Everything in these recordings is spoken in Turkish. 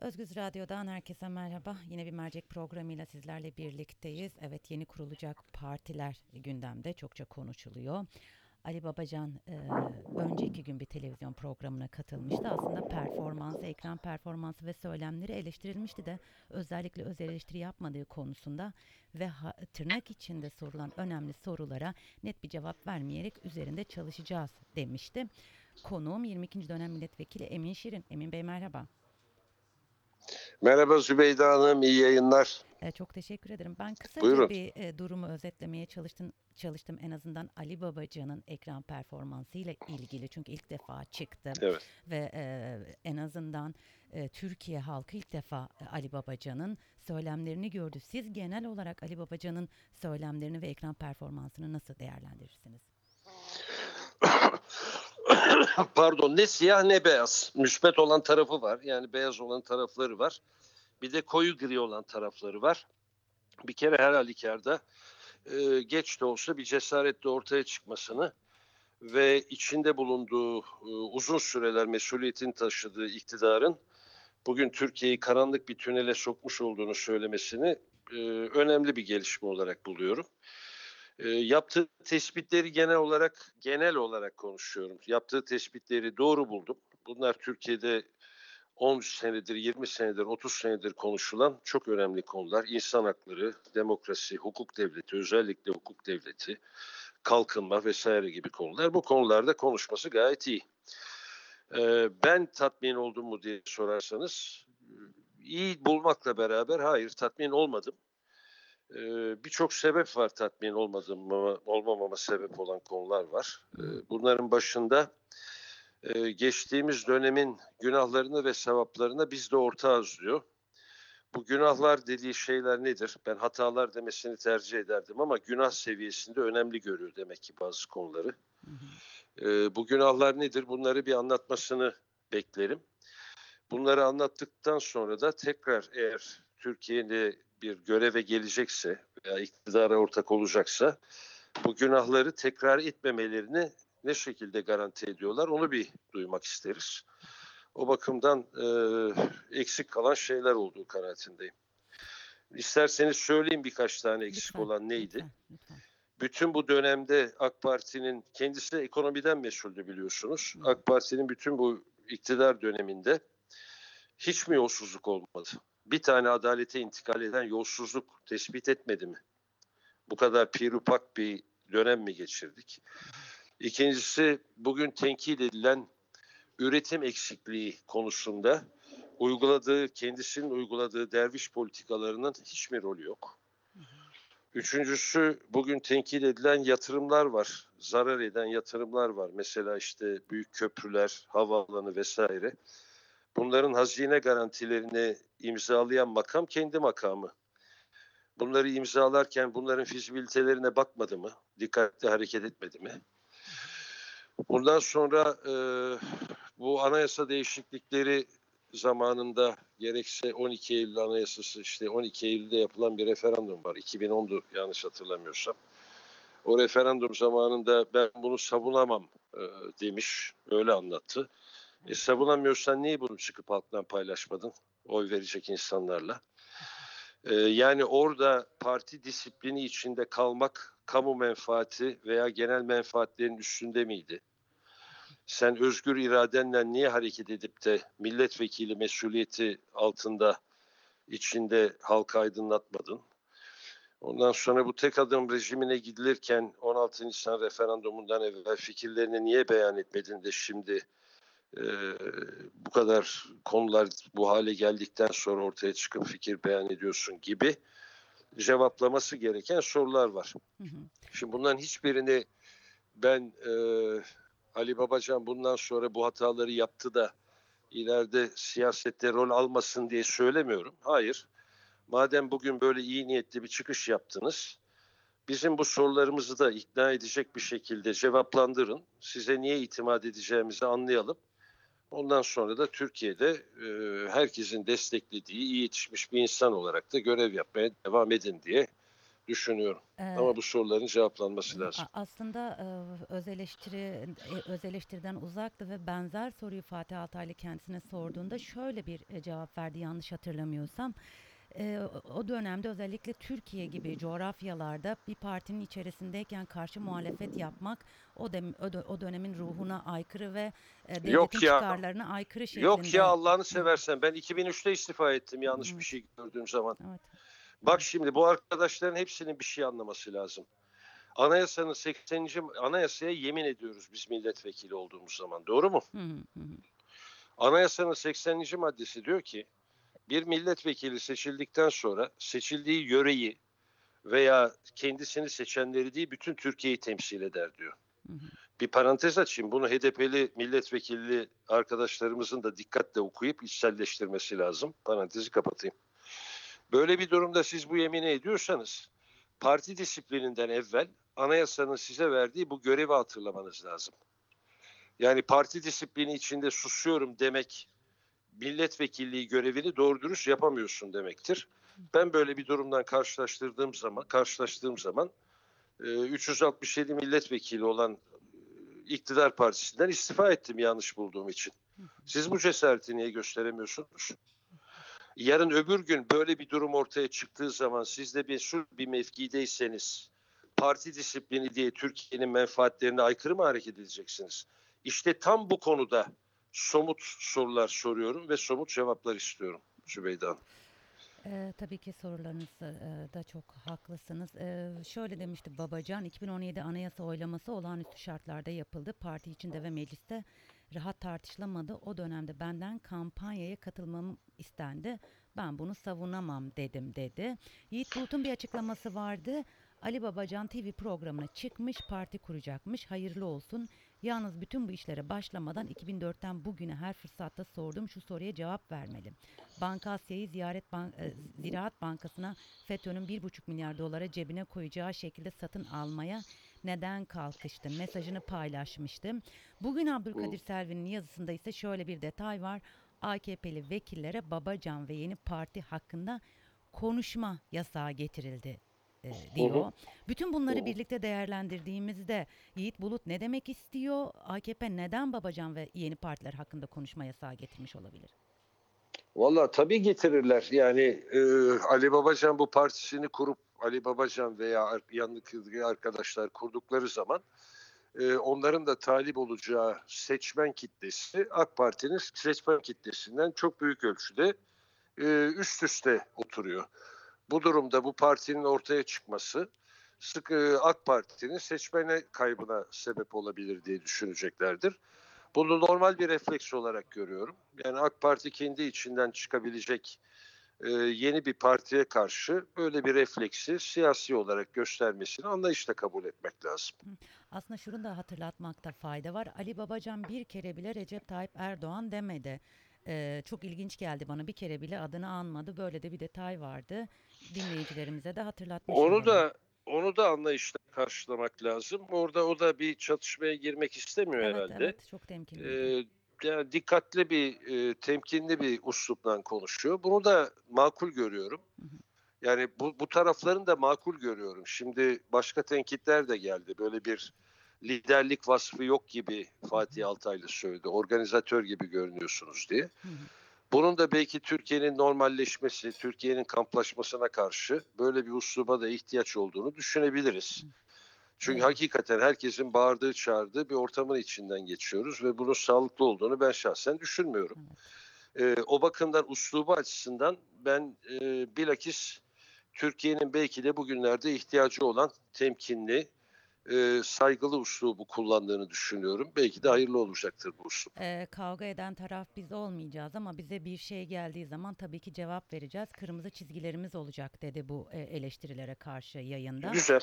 Özgüz Radyo'dan herkese merhaba. Yine bir mercek programıyla sizlerle birlikteyiz. Evet yeni kurulacak partiler gündemde çokça konuşuluyor. Ali Babacan e, önceki gün bir televizyon programına katılmıştı. Aslında performansı, ekran performansı ve söylemleri eleştirilmişti de özellikle öz eleştiri yapmadığı konusunda ve ha, tırnak içinde sorulan önemli sorulara net bir cevap vermeyerek üzerinde çalışacağız demişti. Konuğum 22. dönem milletvekili Emin Şirin. Emin Bey merhaba. Merhaba Zübeyde Hanım, iyi yayınlar. E, çok teşekkür ederim. Ben kısaca Buyurun. bir e, durumu özetlemeye çalıştım, çalıştım en azından Ali Babacan'ın ekran performansı ile ilgili. Çünkü ilk defa çıktı Evet. ve e, en azından e, Türkiye halkı ilk defa e, Ali Babacan'ın söylemlerini gördü. Siz genel olarak Ali Babacan'ın söylemlerini ve ekran performansını nasıl değerlendirirsiniz? Pardon, ne siyah ne beyaz. Müsbet olan tarafı var, yani beyaz olan tarafları var. Bir de koyu gri olan tarafları var. Bir kere her halükarda e, geç de olsa bir cesaretle ortaya çıkmasını ve içinde bulunduğu e, uzun süreler mesuliyetin taşıdığı iktidarın bugün Türkiye'yi karanlık bir tünele sokmuş olduğunu söylemesini e, önemli bir gelişme olarak buluyorum. Yaptığı tespitleri genel olarak genel olarak konuşuyorum. Yaptığı tespitleri doğru buldum. Bunlar Türkiye'de 10 senedir, 20 senedir, 30 senedir konuşulan çok önemli konular. İnsan hakları, demokrasi, hukuk devleti, özellikle hukuk devleti, kalkınma vesaire gibi konular. Bu konularda konuşması gayet iyi. Ben tatmin oldum mu diye sorarsanız iyi bulmakla beraber hayır tatmin olmadım. Ee, Birçok sebep var tatmin olmadığım olmamama sebep olan konular var. Ee, bunların başında e, geçtiğimiz dönemin günahlarını ve sevaplarına biz de ortağız diyor. Bu günahlar dediği şeyler nedir? Ben hatalar demesini tercih ederdim ama günah seviyesinde önemli görüyor demek ki bazı konuları. Ee, bu günahlar nedir? Bunları bir anlatmasını beklerim. Bunları anlattıktan sonra da tekrar eğer Türkiye'de bir göreve gelecekse veya iktidara ortak olacaksa bu günahları tekrar etmemelerini ne şekilde garanti ediyorlar onu bir duymak isteriz. O bakımdan e, eksik kalan şeyler olduğu kanaatindeyim. İsterseniz söyleyeyim birkaç tane eksik Lütfen, olan neydi? Lütfen, lütfen. Bütün bu dönemde AK Parti'nin kendisi de ekonomiden mesuldü biliyorsunuz. AK Parti'nin bütün bu iktidar döneminde hiç mi yolsuzluk olmadı? Bir tane adalete intikal eden yolsuzluk tespit etmedi mi? Bu kadar pirupak bir dönem mi geçirdik? İkincisi bugün tenkit edilen üretim eksikliği konusunda uyguladığı, kendisinin uyguladığı derviş politikalarının hiçbir rolü yok. Üçüncüsü bugün tenkit edilen yatırımlar var. Zarar eden yatırımlar var. Mesela işte büyük köprüler, havaalanı vesaire. Bunların hazine garantilerini imzalayan makam kendi makamı. Bunları imzalarken bunların fizibilitelerine bakmadı mı? Dikkatli hareket etmedi mi? Bundan sonra e, bu anayasa değişiklikleri zamanında gerekse 12 Eylül Anayasası işte 12 Eylül'de yapılan bir referandum var. 2010'du yanlış hatırlamıyorsam. O referandum zamanında ben bunu savunamam e, demiş. Öyle anlattı. E, savunamıyorsan niye bunu çıkıp halktan paylaşmadın? Oy verecek insanlarla. E, yani orada parti disiplini içinde kalmak kamu menfaati veya genel menfaatlerin üstünde miydi? Sen özgür iradenle niye hareket edip de milletvekili mesuliyeti altında içinde halka aydınlatmadın? Ondan sonra bu tek adım rejimine gidilirken 16 Nisan referandumundan evvel fikirlerini niye beyan etmedin de şimdi e, bu kadar konular bu hale geldikten sonra ortaya çıkıp fikir beyan ediyorsun gibi cevaplaması gereken sorular var. Hı hı. Şimdi bunların hiçbirini ben e, Ali Babacan bundan sonra bu hataları yaptı da ileride siyasette rol almasın diye söylemiyorum. Hayır. Madem bugün böyle iyi niyetli bir çıkış yaptınız, bizim bu sorularımızı da ikna edecek bir şekilde cevaplandırın. Size niye itimat edeceğimizi anlayalım. Ondan sonra da Türkiye'de e, herkesin desteklediği, iyi yetişmiş bir insan olarak da görev yapmaya devam edin diye düşünüyorum. Ee, Ama bu soruların cevaplanması lazım. aslında e, öz eleştiri e, öz eleştiriden uzaktı ve benzer soruyu Fatih Altaylı kendisine sorduğunda şöyle bir e, cevap verdi yanlış hatırlamıyorsam. E, o- dönemde özellikle Türkiye gibi coğrafyalarda bir partinin içerisindeyken karşı muhalefet yapmak o, dem, o, dö- o dönemin ruhuna aykırı ve e, devletin Yok ya. çıkarlarına aykırı şeklinde. Yok ya Allah'ını seversen ben 2003'te istifa ettim yanlış bir şey gördüğüm zaman. Evet. Bak şimdi bu arkadaşların hepsinin bir şey anlaması lazım. Anayasanın 80. anayasaya yemin ediyoruz biz milletvekili olduğumuz zaman. Doğru mu? Hı hı. Anayasanın 80. maddesi diyor ki bir milletvekili seçildikten sonra seçildiği yöreyi veya kendisini seçenleri değil bütün Türkiye'yi temsil eder diyor. Hı hı. Bir parantez açayım. Bunu HDP'li milletvekilli arkadaşlarımızın da dikkatle okuyup içselleştirmesi lazım. Parantezi kapatayım. Böyle bir durumda siz bu yemini ediyorsanız parti disiplininden evvel anayasanın size verdiği bu görevi hatırlamanız lazım. Yani parti disiplini içinde susuyorum demek milletvekilliği görevini doğru dürüst yapamıyorsun demektir. Ben böyle bir durumdan karşılaştırdığım zaman karşılaştığım zaman e, 367 milletvekili olan e, iktidar partisinden istifa ettim yanlış bulduğum için. Siz bu cesareti niye gösteremiyorsunuz? Yarın öbür gün böyle bir durum ortaya çıktığı zaman siz de mesul bir mevkideyseniz parti disiplini diye Türkiye'nin menfaatlerine aykırı mı hareket edeceksiniz? İşte tam bu konuda somut sorular soruyorum ve somut cevaplar istiyorum Zübeyde Hanım. Ee, tabii ki sorularınızda e, da çok haklısınız. Ee, şöyle demişti Babacan, 2017 anayasa oylaması olağanüstü şartlarda yapıldı. Parti içinde ve mecliste rahat tartışılamadı. O dönemde benden kampanyaya katılmam istendi. Ben bunu savunamam dedim dedi. Yiğit Bulut'un bir açıklaması vardı. Ali Babacan TV programına çıkmış, parti kuracakmış. Hayırlı olsun. Yalnız bütün bu işlere başlamadan 2004'ten bugüne her fırsatta sorduğum şu soruya cevap vermeli. Banka Asya'yı Ziyaret Ban e, Ziraat Bankası'na FETÖ'nün 1,5 milyar dolara cebine koyacağı şekilde satın almaya neden kalkıştı? Mesajını paylaşmıştım. Bugün Abdülkadir Selvi'nin yazısında ise şöyle bir detay var. AKP'li vekillere Babacan ve yeni parti hakkında konuşma yasağı getirildi e, diyor. Bütün bunları birlikte değerlendirdiğimizde Yiğit Bulut ne demek istiyor? AKP neden Babacan ve yeni partiler hakkında konuşma yasağı getirmiş olabilir? Valla tabii getirirler. Yani e, Ali Babacan bu partisini kurup Ali Babacan veya yanındaki arkadaşlar kurdukları zaman e, onların da talip olacağı seçmen kitlesi AK Parti'nin seçmen kitlesinden çok büyük ölçüde e, üst üste oturuyor. Bu durumda bu partinin ortaya çıkması sık e, AK Parti'nin seçmene kaybına sebep olabilir diye düşüneceklerdir. Bunu normal bir refleks olarak görüyorum. Yani AK Parti kendi içinden çıkabilecek e, yeni bir partiye karşı böyle bir refleksi siyasi olarak göstermesini anlayışla kabul etmek lazım. Aslında şunu da hatırlatmakta fayda var. Ali Babacan bir kere bile Recep Tayyip Erdoğan demedi. Ee, çok ilginç geldi bana bir kere bile adını anmadı. Böyle de bir detay vardı. Dinleyicilerimize de hatırlatmış Onu da onu da anlayışla karşılamak lazım. Orada o da bir çatışmaya girmek istemiyor evet, herhalde. evet çok temkinli. Ee, yani dikkatli bir, e, temkinli bir uslupla konuşuyor. Bunu da makul görüyorum. Yani bu, bu tarafların da makul görüyorum. Şimdi başka tenkitler de geldi. Böyle bir liderlik vasfı yok gibi Fatih Altaylı söyledi. Organizatör gibi görünüyorsunuz diye. Bunun da belki Türkiye'nin normalleşmesi, Türkiye'nin kamplaşmasına karşı böyle bir usluba da ihtiyaç olduğunu düşünebiliriz. Çünkü hakikaten herkesin bağırdığı çağırdığı bir ortamın içinden geçiyoruz ve bunun sağlıklı olduğunu ben şahsen düşünmüyorum. Ee, o bakımdan uslubu açısından ben e, bilakis Türkiye'nin belki de bugünlerde ihtiyacı olan temkinli, e, saygılı uslubu kullandığını düşünüyorum. Belki de hayırlı olacaktır bu uslup. Ee, kavga eden taraf biz olmayacağız ama bize bir şey geldiği zaman tabii ki cevap vereceğiz. Kırmızı çizgilerimiz olacak dedi bu e, eleştirilere karşı yayında. Güzel.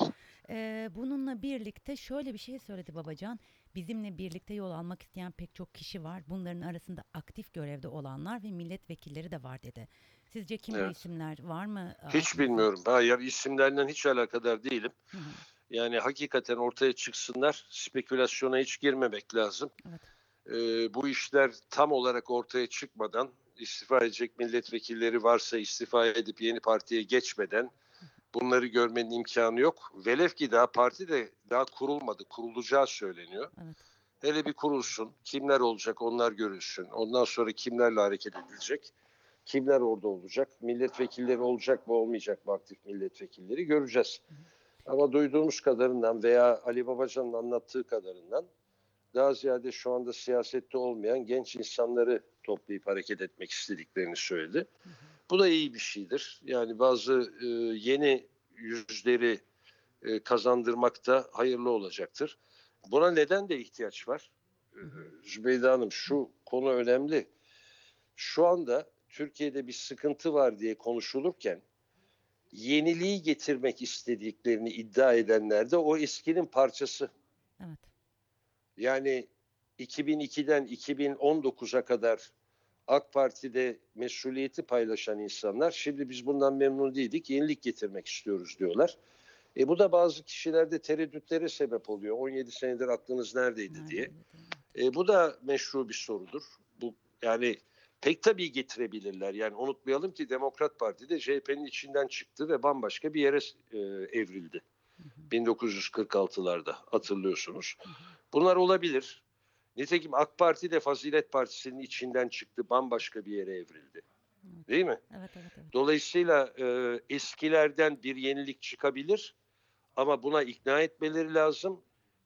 Ee, bununla birlikte şöyle bir şey söyledi Babacan. Bizimle birlikte yol almak isteyen pek çok kişi var. Bunların arasında aktif görevde olanlar ve milletvekilleri de var dedi. Sizce kim Evet. isimler var mı? Hiç bilmiyorum. Hayır isimlerden hiç alakadar değilim. Hı hı, Yani hakikaten ortaya çıksınlar. Spekülasyona hiç girmemek lazım. Evet. Ee, bu işler tam olarak ortaya çıkmadan istifa edecek milletvekilleri varsa istifa edip yeni partiye geçmeden Bunları görmenin imkanı yok. Velev ki daha parti de daha kurulmadı. Kurulacağı söyleniyor. Evet. Hele bir kurulsun. Kimler olacak onlar görülsün. Ondan sonra kimlerle hareket edilecek. Kimler orada olacak. Milletvekilleri olacak mı olmayacak mı aktif milletvekilleri göreceğiz. Ama duyduğumuz kadarından veya Ali Babacan'ın anlattığı kadarından daha ziyade şu anda siyasette olmayan genç insanları toplayıp hareket etmek istediklerini söyledi. Bu da iyi bir şeydir. Yani bazı e, yeni yüzleri e, kazandırmak da hayırlı olacaktır. Buna neden de ihtiyaç var? Ee, Zübeyde Hanım şu konu önemli. Şu anda Türkiye'de bir sıkıntı var diye konuşulurken yeniliği getirmek istediklerini iddia edenler de o eskinin parçası. Evet. Yani 2002'den 2019'a kadar AK Parti'de mesuliyeti paylaşan insanlar şimdi biz bundan memnun değildik, yenilik getirmek istiyoruz diyorlar. E bu da bazı kişilerde tereddütlere sebep oluyor. 17 senedir aklınız neredeydi diye. E, bu da meşru bir sorudur. Bu yani pek tabii getirebilirler. Yani unutmayalım ki Demokrat Parti de CHP'nin içinden çıktı ve bambaşka bir yere e, evrildi. 1946'larda hatırlıyorsunuz. Bunlar olabilir. Nitekim AK Parti de Fazilet Partisi'nin içinden çıktı, bambaşka bir yere evrildi. Değil mi? Evet, evet, evet. Dolayısıyla e, eskilerden bir yenilik çıkabilir ama buna ikna etmeleri lazım.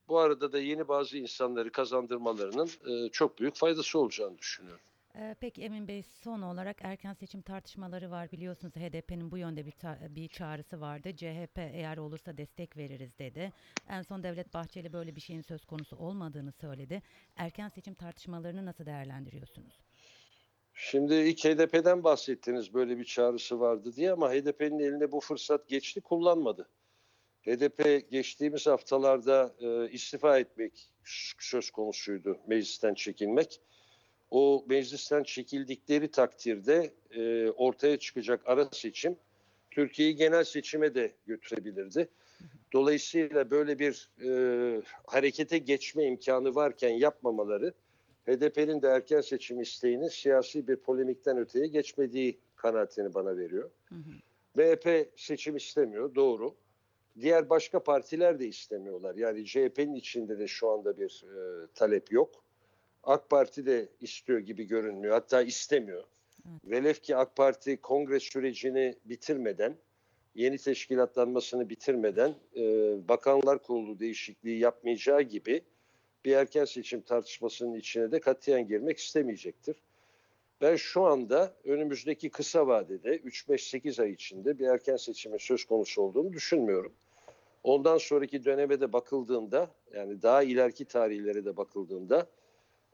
Bu arada da yeni bazı insanları kazandırmalarının e, çok büyük faydası olacağını düşünüyorum. Ee, peki Emin Bey son olarak erken seçim tartışmaları var biliyorsunuz HDP'nin bu yönde bir, ta- bir çağrısı vardı. CHP eğer olursa destek veririz dedi. En son Devlet Bahçeli böyle bir şeyin söz konusu olmadığını söyledi. Erken seçim tartışmalarını nasıl değerlendiriyorsunuz? Şimdi ilk HDP'den bahsettiniz böyle bir çağrısı vardı diye ama HDP'nin eline bu fırsat geçti kullanmadı. HDP geçtiğimiz haftalarda e, istifa etmek söz konusuydu meclisten çekilmek. O meclisten çekildikleri takdirde e, ortaya çıkacak ara seçim Türkiye'yi genel seçime de götürebilirdi. Dolayısıyla böyle bir e, harekete geçme imkanı varken yapmamaları HDP'nin de erken seçim isteğinin siyasi bir polemikten öteye geçmediği kanaatini bana veriyor. Hı hı. MHP seçim istemiyor, doğru. Diğer başka partiler de istemiyorlar. Yani CHP'nin içinde de şu anda bir e, talep yok. AK Parti de istiyor gibi görünmüyor. Hatta istemiyor. Evet. Velev ki AK Parti kongre sürecini bitirmeden, yeni teşkilatlanmasını bitirmeden e, Bakanlar Kurulu değişikliği yapmayacağı gibi bir erken seçim tartışmasının içine de katiyen girmek istemeyecektir. Ben şu anda önümüzdeki kısa vadede 3-5-8 ay içinde bir erken seçimin söz konusu olduğunu düşünmüyorum. Ondan sonraki döneme de bakıldığında yani daha ileriki tarihlere de bakıldığında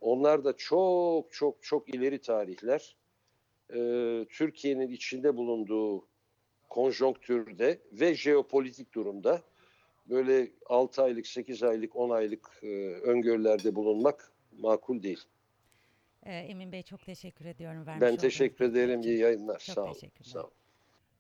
onlar da çok çok çok ileri tarihler. Ee, Türkiye'nin içinde bulunduğu konjonktürde ve jeopolitik durumda böyle 6 aylık, 8 aylık, 10 aylık e, öngörülerde bulunmak makul değil. Ee, Emin Bey çok teşekkür ediyorum. vermiş Ben teşekkür ederim. İyi yayınlar. Çok Sağ olun. Sağ olun.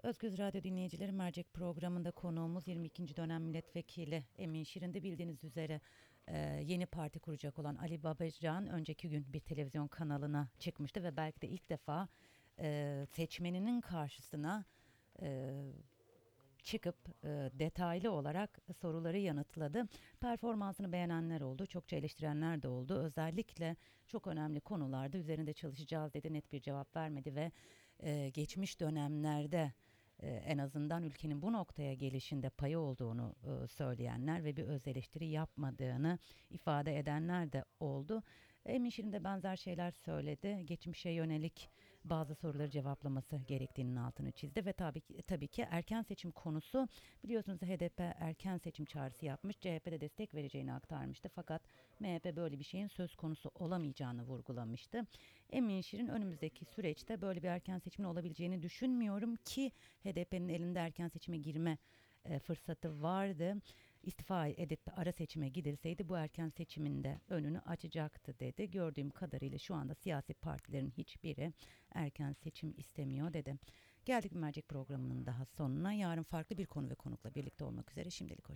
Özgüz Radyo dinleyicileri mercek programında konuğumuz 22. dönem milletvekili Emin Şirin'de bildiğiniz üzere e, yeni parti kuracak olan Ali Babacan önceki gün bir televizyon kanalına çıkmıştı ve belki de ilk defa e, seçmeninin karşısına e, çıkıp e, detaylı olarak soruları yanıtladı. Performansını beğenenler oldu, çokça eleştirenler de oldu. Özellikle çok önemli konularda üzerinde çalışacağız dedi, net bir cevap vermedi ve e, geçmiş dönemlerde e, en azından ülkenin bu noktaya gelişinde payı olduğunu e, söyleyenler ve bir öz eleştiri yapmadığını ifade edenler de oldu. Emin Şirin de benzer şeyler söyledi. Geçmişe yönelik bazı soruları cevaplaması gerektiğinin altını çizdi ve tabii ki, tabii ki erken seçim konusu biliyorsunuz HDP erken seçim çağrısı yapmış. CHP de destek vereceğini aktarmıştı fakat MHP böyle bir şeyin söz konusu olamayacağını vurgulamıştı. Emin Şirin önümüzdeki süreçte böyle bir erken seçimin olabileceğini düşünmüyorum ki HDP'nin elinde erken seçime girme e, fırsatı vardı. İstifa edip ara seçime gidilseydi bu erken seçimin de önünü açacaktı dedi. Gördüğüm kadarıyla şu anda siyasi partilerin hiçbiri erken seçim istemiyor dedi. Geldik mercek programının daha sonuna. Yarın farklı bir konu ve konukla birlikte olmak üzere. Şimdilik hoşçakalın.